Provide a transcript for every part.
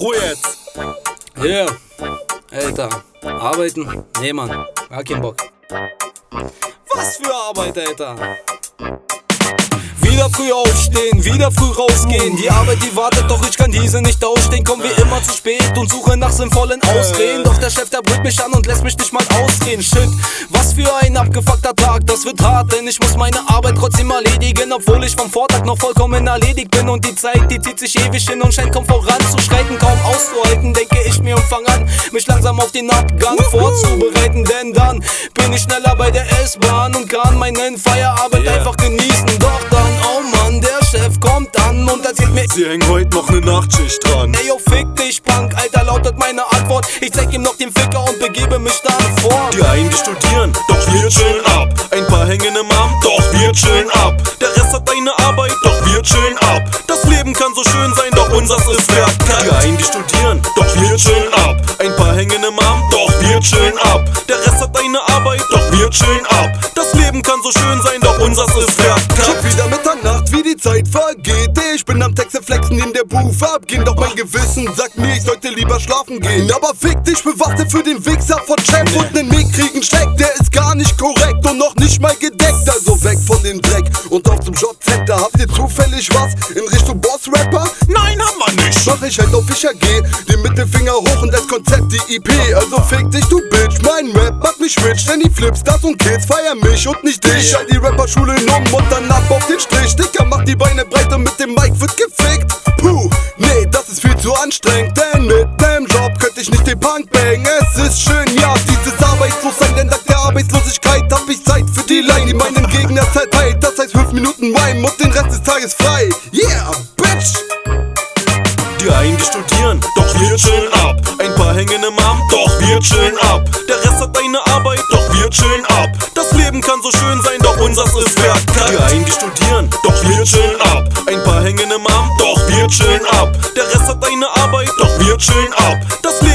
Ruhe jetzt. Ja, Alter. Arbeiten? Nee, Mann. Gar keinen Bock. Was für Arbeit, Alter. Wieder früh aufstehen, wieder früh rausgehen. Die Arbeit, die wartet, doch ich kann diese nicht ausstehen. Komm wie immer zu spät und suche nach sinnvollen Ausreden. Doch der Chef, der brüllt mich an und lässt mich nicht mal ausgehen. Shit, was für ein abgefuckter Tag, das wird hart, denn ich muss meine Arbeit trotzdem erledigen. Obwohl ich vom Vortag noch vollkommen erledigt bin. Und die Zeit, die zieht sich ewig hin und scheint kaum voranzuschreiten, auszuhalten. Denke ich mir und fang an, mich langsam auf den Abgang vorzubereiten. Denn dann bin ich schneller bei der S-Bahn und kann meinen Feierabend Yeah. einfach genießen. Doch dann, oh Mann, der Chef kommt an und erzählt mir. Sie hängen heute noch ne Nachtschicht dran. Ey, yo, fick dich, Punk, Alter, lautet meine Antwort. Ich zeig ihm noch den Ficker und begebe mich dann vor. Die einen, die studieren, doch wir chillen ab. Ein paar hängen im Amt, doch wir chillen ab. Der Rest hat eine Arbeit, doch wir chillen ab. Das Leben kann so schön sein, doch unseres ist verkackt. Die einen, die wir chillen ab. Der Rest hat eine Arbeit, doch wir chillen ab. Das Leben kann so schön sein, doch unseres ist verkackt. Schon wieder Mitternacht, wie die Zeit vergeht. Ich bin am Texte flexen in der Booth abgehen. Doch mein Gewissen sagt mir, ich sollte lieber schlafen gehen. Aber fick dich, bewachte für den Wichser von Chef und nen mickrigen Schleck. Der ist gar nicht korrekt und noch nicht mal gedeckt. Also weg von dem Dreck und auf zum Jobcenter. Habt ihr zufällig was in Richtung Boss-Rapper? Nein, haben nicht. Mach ich halt auf ich geh, den Mittelfinger hoch und das Konzept die IP. Also fick dich, du Bitch, mein Rap macht mich rich, denn die Flips, das und Kids feiern mich und nicht dich. All die Rapperschulen um und dann ab auf den Strich. Dicker macht die Beine breit und mit dem Mic wird gefickt. Puh, nee, das ist viel zu anstrengend, denn mit nem Job könnte ich nicht den Punk bang. Es ist schön, ja, dieses Arbeitslossein, denn dank der Arbeitslosigkeit hab ich Zeit für die Line, die meinen Gegner zerteilt. Das heißt 5 Minuten Rhyme und den Rest des Tages frei. Yeah, Bitch! Einen, die studieren, doch wir chillen ab. Ein paar hängen im Amt, doch wir chillen ab. Der Rest hat eine Arbeit, doch wir chillen ab. Das Leben kann so schön sein, doch unseres ist. Die einen, die studieren, doch wir chillen ab. Ein paar hängen im Amt, doch wir chillen ab. Der Rest hat eine Arbeit, doch wir chillen ab.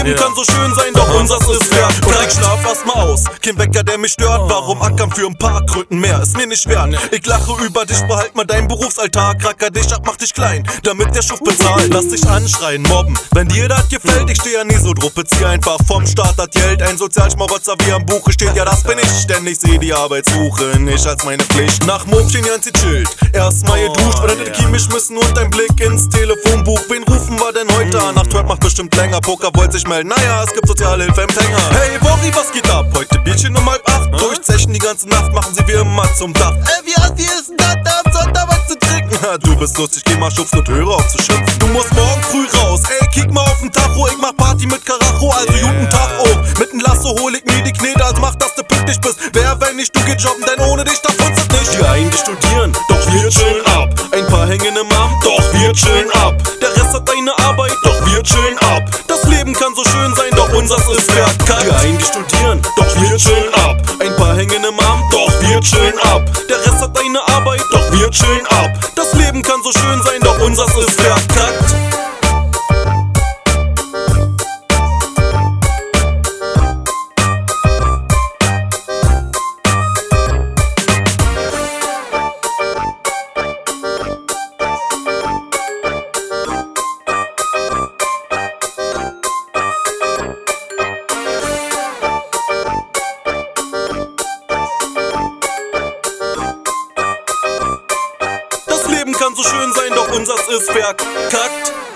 Leben kann so schön sein, doch unseres ist. Und ich schlaf erstmal aus, kein Wecker, der mich stört. Warum ackern für ein paar Kröten mehr? Ist mir nicht wert. Ich lache über dich, behalt mal deinen Berufsalltag. Racker dich ab, mach dich klein, damit der Schuft bezahlt. Lass dich anschreien, mobben. Wenn dir das gefällt, ich steh ja nie so drauf. Bezieh einfach vom Staat das Geld. Ein Sozialschmarotzer wie am Buche steht, ja, das bin ich. Ständig seh die Arbeit suchen, ich als meine Pflicht. Nach Mob stehen ganz chillt. Erstmal geduscht, oder den Chemisch müssen und ein Blick ins Telefonbuch. Wen rufen wir denn heute an? Nach Trap macht bestimmt länger. Poker wollte sich melden, naja, es gibt Sozialhilfeempfänger. Hey, Wori, was geht ab? Heute Bierchen um halb acht. Durchzechen die ganze Nacht, machen sie wie immer zum Dach. Ey, wie hast ist denn das? Da am Sonntag was zu trinken. Ha, du bist lustig, geh mal schubsen und höre auf zu schimpfen. Du musst morgen früh raus, ey, kick mal auf den Tacho. Ich mach Party mit Karacho, also guten Tag auch. Mit nem Lasso hol ich mir die Knete, als mach, dass du pünktlich bist. Wer, wenn nicht, du geh jobben, denn ohne dich, da funzt nicht. Die einen, die studieren, doch wir chillen ab. Ein paar hängen im Amt, doch wir chillen ab. Der Rest hat eine Arbeit, doch wir chillen ab. Leben kann so schön sein, doch unseres ist verkackt. Einen, die studieren, doch wir chillen ab. Ein paar hängen im Amt, doch wir chillen ab. Der Rest hat eine Arbeit, doch wir chillen ab. Das Leben kann so schön sein, doch unseres ist verkackt. Kann so schön sein, doch unseres ist verkackt.